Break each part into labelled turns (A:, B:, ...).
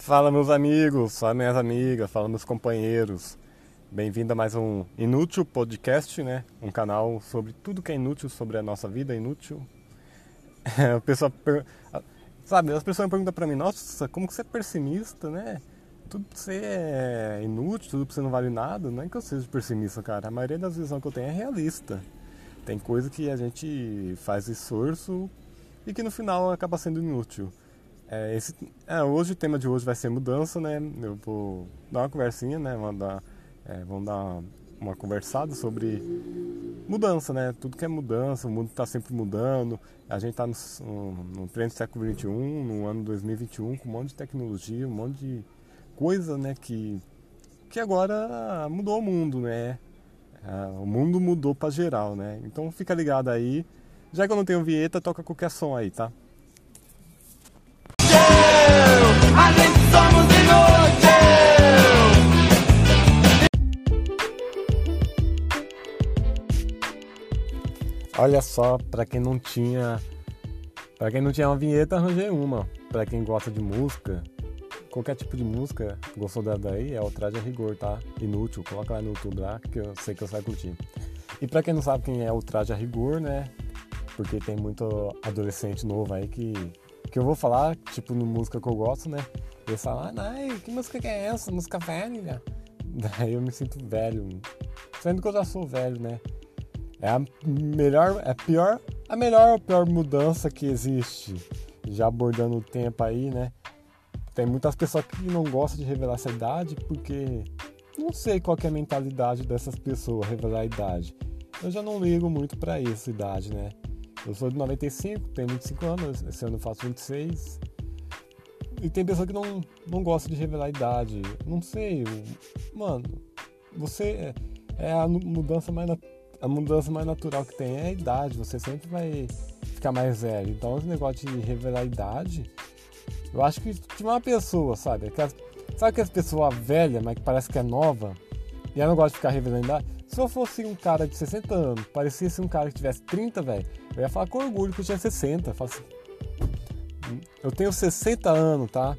A: Fala meus amigos, fala minhas amigas, fala meus companheiros. Bem-vindo a mais um Inútil Podcast, né? Um canal sobre tudo que é inútil, sobre a nossa vida inútil. o pessoal per... sabe, as pessoas perguntam pra mim, nossa, como que você é pessimista, né? Tudo pra você é inútil, tudo pra você não vale nada. Não é que eu seja pessimista, cara. A maioria das visões que eu tenho é realista. Tem coisa que a gente faz esforço e que no final acaba sendo inútil. É, esse, é, hoje o tema de hoje vai ser mudança, né? Eu vou dar uma conversinha, né? Vamos dar, é, vamos dar uma conversada sobre mudança, né? Tudo que é mudança, o mundo está sempre mudando. A gente está no, no, no século XXI, no ano 2021, com um monte de tecnologia, um monte de coisa, né? Que, que agora mudou o mundo, né? É, o mundo mudou para geral, né? Então fica ligado aí. Já que eu não tenho vinheta, toca qualquer som aí, tá? Olha só, para quem não tinha, para quem não tinha uma vinheta, arranjei uma. Para quem gosta de música, qualquer tipo de música, gostou da daí, é o Traje a Rigor, tá? Inútil, coloca lá no YouTube lá, que eu sei que você vai curtir. E para quem não sabe quem é o Traje a Rigor, né? Porque tem muito adolescente novo aí que que eu vou falar, tipo, no música que eu gosto, né? Eles falam, ah, que música que é essa? Música velha? Daí eu me sinto velho. Sendo que eu já sou velho, né? É a melhor, é a pior, a melhor ou pior mudança que existe. Já abordando o tempo aí, né? Tem muitas pessoas que não gostam de revelar essa idade porque não sei qual é a mentalidade dessas pessoas, revelar a idade. Eu já não ligo muito para isso, idade, né? Eu sou de 95, tenho 25 anos, esse ano eu faço 26. E tem pessoa que não, não gosta de revelar a idade. Não sei, mano, você é, é a mudança mais a mudança mais natural que tem é a idade, você sempre vai ficar mais velho. Então esse negócio de revelar a idade, eu acho que de uma pessoa, sabe? Aquelas, sabe aquelas pessoas velhas, mas que parece que é nova, e ela não gosta de ficar revelando a idade? Se eu fosse um cara de 60 anos, parecesse um cara que tivesse 30, velho, eu ia falar com orgulho que eu tinha 60. Eu, assim, eu tenho 60 anos, tá?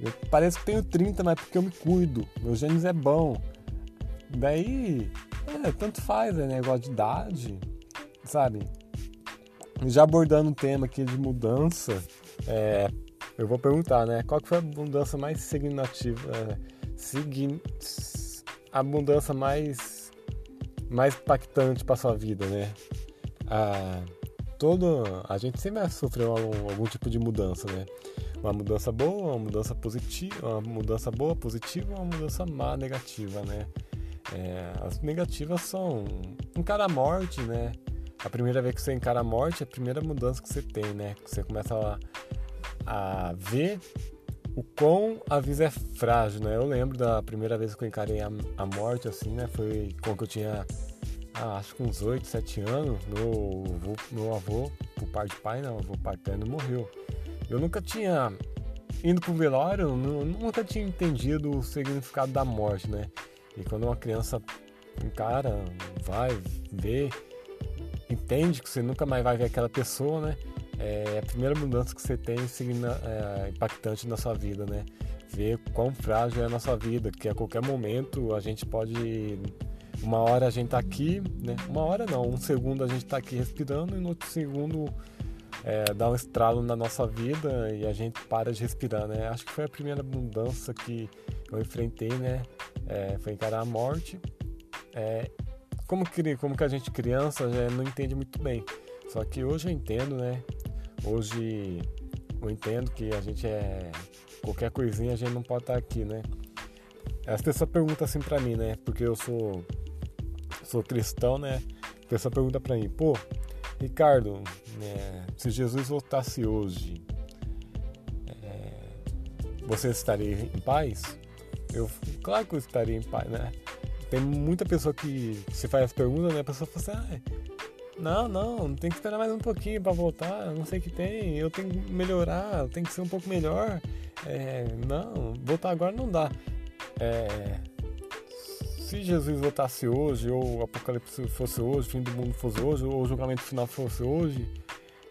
A: Eu que tenho 30, mas porque eu me cuido. Meu gênio é bom. Daí, é, tanto faz, é negócio de idade, sabe? Já abordando o tema aqui de mudança, é, eu vou perguntar, né? Qual que foi a mudança mais significativa? É, a mudança mais mais impactante para sua vida, né? A, todo, a gente sempre sofreu algum, algum tipo de mudança, né? Uma mudança boa, uma mudança positiva, uma mudança boa, positiva, uma mudança má, negativa, né? É, as negativas são encarar a morte, né? A primeira vez que você encara a morte é a primeira mudança que você tem, né? Você começa a, a ver o quão a vida é frágil, né? Eu lembro da primeira vez que eu encarei a, a morte, assim, né? Foi quando eu tinha, ah, acho que uns 8, 7 anos. Meu avô, meu avô por parte de pai, não, avô paterno morreu. Eu nunca tinha indo pro velório, nunca tinha entendido o significado da morte, né? E quando uma criança encara, vai, vê, entende que você nunca mais vai ver aquela pessoa, né? É a primeira mudança que você tem é, impactante na sua vida, né? Ver quão frágil é a nossa vida, que a qualquer momento a gente pode. Uma hora a gente tá aqui, né? Uma hora não, um segundo a gente tá aqui respirando e no outro segundo é, dá um estralo na nossa vida e a gente para de respirar, né? Acho que foi a primeira mudança que eu enfrentei, né? É, foi encarar a morte. É, como, que, como que a gente criança já não entende muito bem. Só que hoje eu entendo, né? Hoje eu entendo que a gente é. Qualquer coisinha a gente não pode estar aqui, né? As pessoas perguntam assim pra mim, né? Porque eu sou. Sou cristão, né? A pessoa pergunta pra mim, pô, Ricardo, né, se Jesus voltasse hoje, é, você estaria em paz? Eu, claro que eu estaria em paz, né? Tem muita pessoa que se faz as perguntas, né? A pessoa fala assim, ah, não, não, tem que esperar mais um pouquinho para voltar. Não sei o que tem. Eu tenho que melhorar, eu tenho que ser um pouco melhor. É, não, voltar agora não dá. É, se Jesus voltasse hoje, ou o apocalipse fosse hoje, o fim do mundo fosse hoje, ou o julgamento final fosse hoje,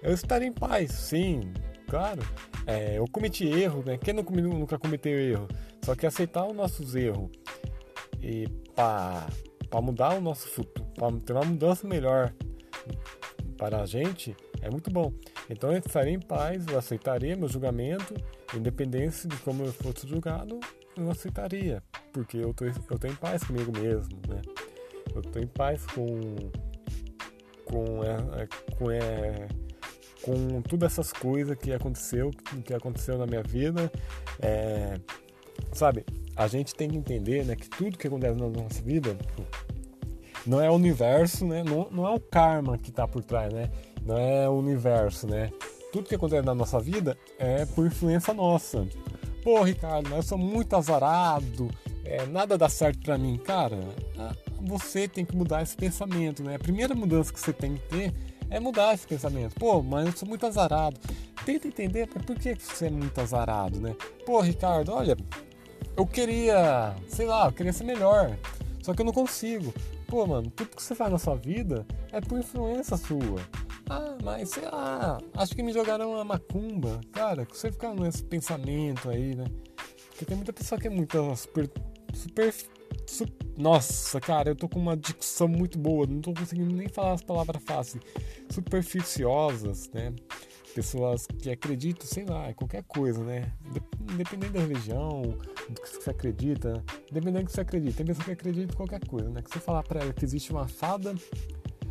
A: eu estaria em paz, sim, claro. é, eu cometi erro, né? Quem não, nunca cometeu erro? Só que aceitar os nossos erros e para mudar o nosso futuro, para ter uma mudança melhor para a gente, é muito bom. Então eu estaria em paz, eu aceitaria meu julgamento, independente de como eu fosse julgado, eu aceitaria, porque eu tô, eu tô em paz comigo mesmo, né? Eu tô em paz com com é, com é, com todas essas coisas que aconteceu, que aconteceu na minha vida, é, sabe? A gente tem que entender, né, que tudo que acontece na nossa vida não é o universo, né? Não, não é o karma que está por trás, né? Não é o universo, né? Tudo que acontece na nossa vida é por influência nossa. Pô, Ricardo, eu sou muito azarado, é, nada dá certo para mim. Cara, você tem que mudar esse pensamento, né? A primeira mudança que você tem que ter é mudar esse pensamento. Pô, mas eu sou muito azarado. Tenta entender por que você é muito azarado, né? Pô, Ricardo, olha, eu queria, sei lá, eu queria ser melhor, só que eu não consigo. Pô, mano, tudo que você faz na sua vida é por influência sua. Ah, mas sei lá, acho que me jogaram uma macumba. Cara, você ficar nesse pensamento aí, né? Porque tem muita pessoa que é muito super. super, super nossa, cara, eu tô com uma dicção muito boa, não tô conseguindo nem falar as palavras fáceis. Superficiosas, né? Pessoas que acreditam, sei lá, qualquer coisa, né? Independente da religião, do que você acredita, independente do que você acredita. Tem pessoa que acredita em qualquer coisa, né? Que você falar pra ela que existe uma fada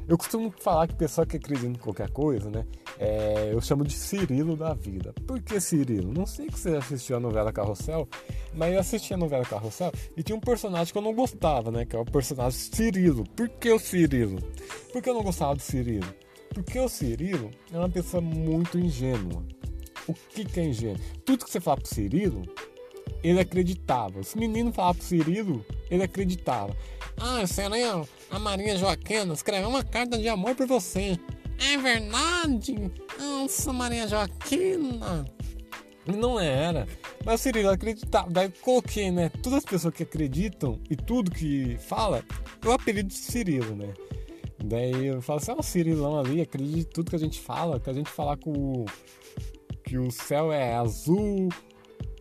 A: eu costumo falar que pessoa que acredita em qualquer coisa, né? É, eu chamo de Cirilo da vida. Por que Cirilo? Não sei que você assistiu a novela Carrossel, mas eu assisti a novela Carrossel e tinha um personagem que eu não gostava, né? Que é o personagem Cirilo. Por que o Cirilo? Por que eu não gostava do Cirilo? Porque o Cirilo é uma pessoa muito ingênua. O que, que é ingênuo? Tudo que você fala pro Cirilo, ele acreditava. Se o menino falava pro Cirilo, ele acreditava. Ah, seria a Maria Joaquina escreveu uma carta de amor por você. É verdade? Nossa, Maria Joaquina. Não era. Mas o Cirilo acreditava. Daí coloquei, né? Todas as pessoas que acreditam e tudo que fala, eu apelido de Cirilo, né? Daí eu falo assim, oh, o Cirilão ali, acredita em tudo que a gente fala, que a gente falar com o, que o céu é azul,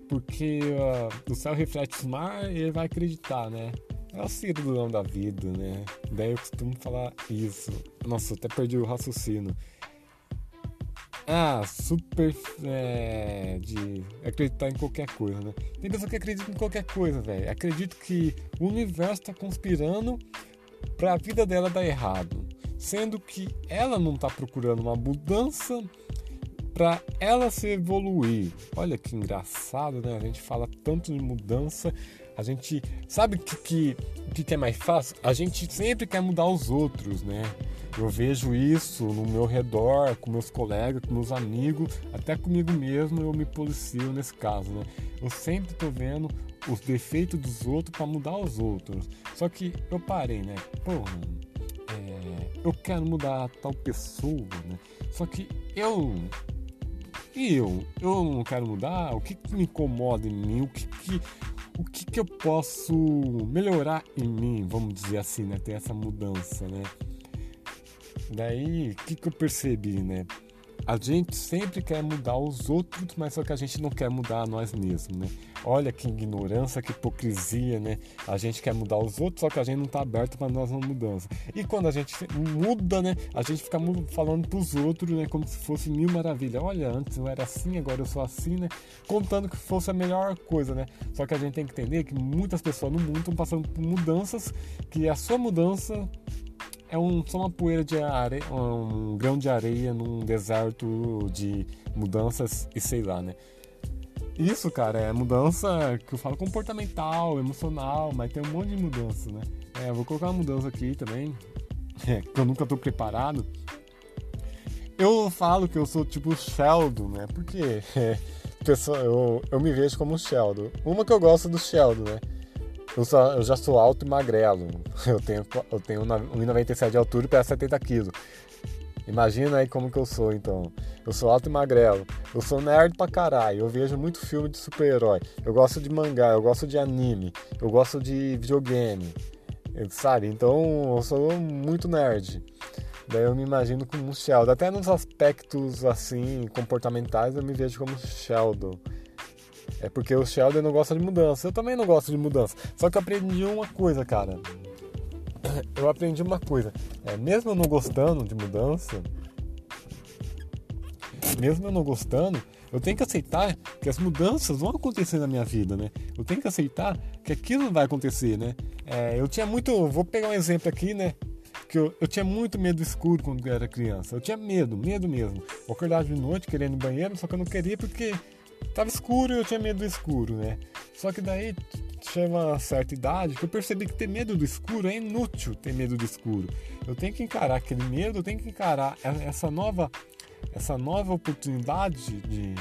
A: porque uh, o céu reflete o mar, ele vai acreditar, né? É o Cirilão da vida, né? Daí eu costumo falar isso. Nossa, até perdi o raciocínio. Ah, super é, de acreditar em qualquer coisa, né? Tem pessoa que acredita em qualquer coisa, velho. Acredito que o universo tá conspirando para a vida dela dar errado, sendo que ela não tá procurando uma mudança para ela se evoluir. Olha que engraçado, né? A gente fala tanto de mudança, a gente sabe que, que, que é mais fácil? A gente sempre quer mudar os outros, né? Eu vejo isso no meu redor, com meus colegas, com meus amigos, até comigo mesmo eu me policio nesse caso, né? Eu sempre tô vendo os defeitos dos outros para mudar os outros. Só que eu parei, né? Pô, é, eu quero mudar tal pessoa, né? Só que eu e eu? Eu não quero mudar? O que, que me incomoda em mim? O que, que, o que, que eu posso melhorar em mim? Vamos dizer assim, né? Ter essa mudança, né? Daí, o que, que eu percebi, né? A gente sempre quer mudar os outros, mas só que a gente não quer mudar nós mesmos, né? Olha que ignorância, que hipocrisia, né? A gente quer mudar os outros, só que a gente não está aberto para nós uma mudança. E quando a gente muda, né? A gente fica falando para os outros, né? Como se fosse mil maravilhas. Olha, antes eu era assim, agora eu sou assim, né? Contando que fosse a melhor coisa, né? Só que a gente tem que entender que muitas pessoas no mundo estão passando por mudanças, que a sua mudança é um, só uma poeira de areia, um grão de areia num deserto de mudanças e sei lá, né? Isso, cara, é mudança que eu falo comportamental, emocional, mas tem um monte de mudança, né? É, vou colocar uma mudança aqui também, é, que eu nunca tô preparado. Eu falo que eu sou tipo Sheldon, né? Porque é, pessoa, eu, eu me vejo como Sheldon. Uma que eu gosto do Sheldon, né? Eu, só, eu já sou alto e magrelo. Eu tenho, eu tenho 1,97 de altura e peso 70 quilos. Imagina aí como que eu sou, então. Eu sou alto e magrelo. Eu sou nerd pra caralho. Eu vejo muito filme de super-herói. Eu gosto de mangá, eu gosto de anime. Eu gosto de videogame. Sabe? Então, eu sou muito nerd. Daí eu me imagino como um Sheldon. Até nos aspectos assim comportamentais eu me vejo como Sheldon. É porque o Sheldon não gosta de mudança. Eu também não gosto de mudança. Só que eu aprendi uma coisa, cara. Eu aprendi uma coisa. É, mesmo eu não gostando de mudança, mesmo eu não gostando, eu tenho que aceitar que as mudanças vão acontecer na minha vida, né? Eu tenho que aceitar que aquilo vai acontecer, né? É, eu tinha muito. Vou pegar um exemplo aqui, né? Que eu, eu tinha muito medo do escuro quando eu era criança. Eu tinha medo, medo mesmo. Eu acordava de noite querendo ir no banheiro, só que eu não queria porque tava escuro e eu tinha medo do escuro, né? Só que daí chega uma certa idade que eu percebi que ter medo do escuro é inútil ter medo do escuro. Eu tenho que encarar aquele medo, eu tenho que encarar essa nova essa nova oportunidade de,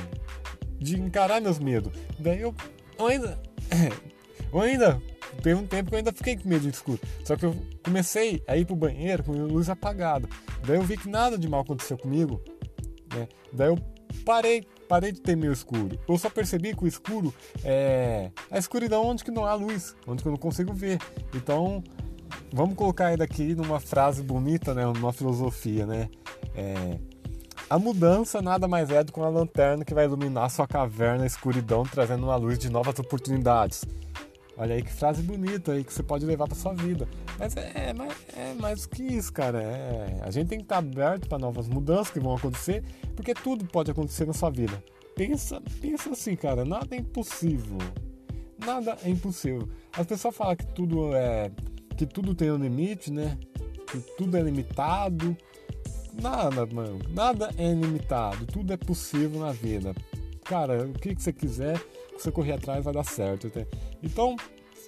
A: de encarar meus medos. Daí eu, eu ainda. Eu ainda. Teve um tempo que eu ainda fiquei com medo de escuro. Só que eu comecei a ir pro banheiro com a luz apagada. Daí eu vi que nada de mal aconteceu comigo. Né? Daí eu parei, parei de ter medo escuro. Eu só percebi que o escuro é a escuridão onde que não há luz, onde que eu não consigo ver. Então, vamos colocar ele aqui numa frase bonita, né? Numa filosofia, né? É, a mudança nada mais é do que uma lanterna que vai iluminar sua caverna na escuridão, trazendo uma luz de novas oportunidades. Olha aí que frase bonita aí que você pode levar para sua vida. Mas é, é, é mais que isso, cara. É, a gente tem que estar aberto para novas mudanças que vão acontecer, porque tudo pode acontecer na sua vida. Pensa, pensa assim, cara, nada é impossível. Nada é impossível. As pessoas falam que tudo é que tudo tem um limite, né? Que tudo é limitado, Nada, mano. Nada é ilimitado. Tudo é possível na vida. Cara, o que, que você quiser, você correr atrás vai dar certo. Então,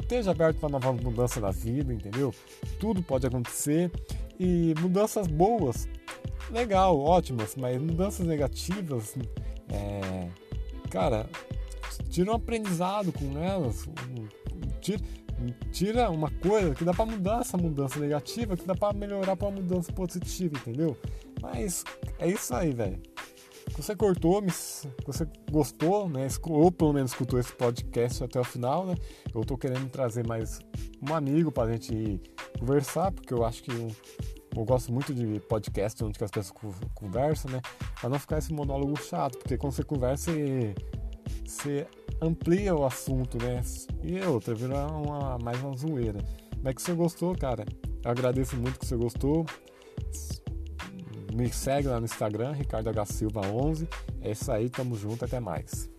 A: esteja aberto para nova mudança na vida, entendeu? Tudo pode acontecer. E mudanças boas, legal, ótimas, mas mudanças negativas, é, cara, tira um aprendizado com elas. Tira, tira uma coisa que dá para mudar essa mudança negativa, que dá para melhorar para uma mudança positiva, entendeu? Mas é isso aí, velho. Você cortou, você gostou, né? Ou pelo menos escutou esse podcast até o final, né? Eu tô querendo trazer mais um amigo pra gente conversar, porque eu acho que eu, eu gosto muito de podcast onde as pessoas conversam, né? Pra não ficar esse monólogo chato, porque quando você conversa, você, você amplia o assunto, né? E outra, vira uma, mais uma zoeira. Mas que você gostou, cara. Eu agradeço muito que você gostou. Me segue lá no Instagram, Ricardo H Silva 11. É isso aí, tamo junto, até mais.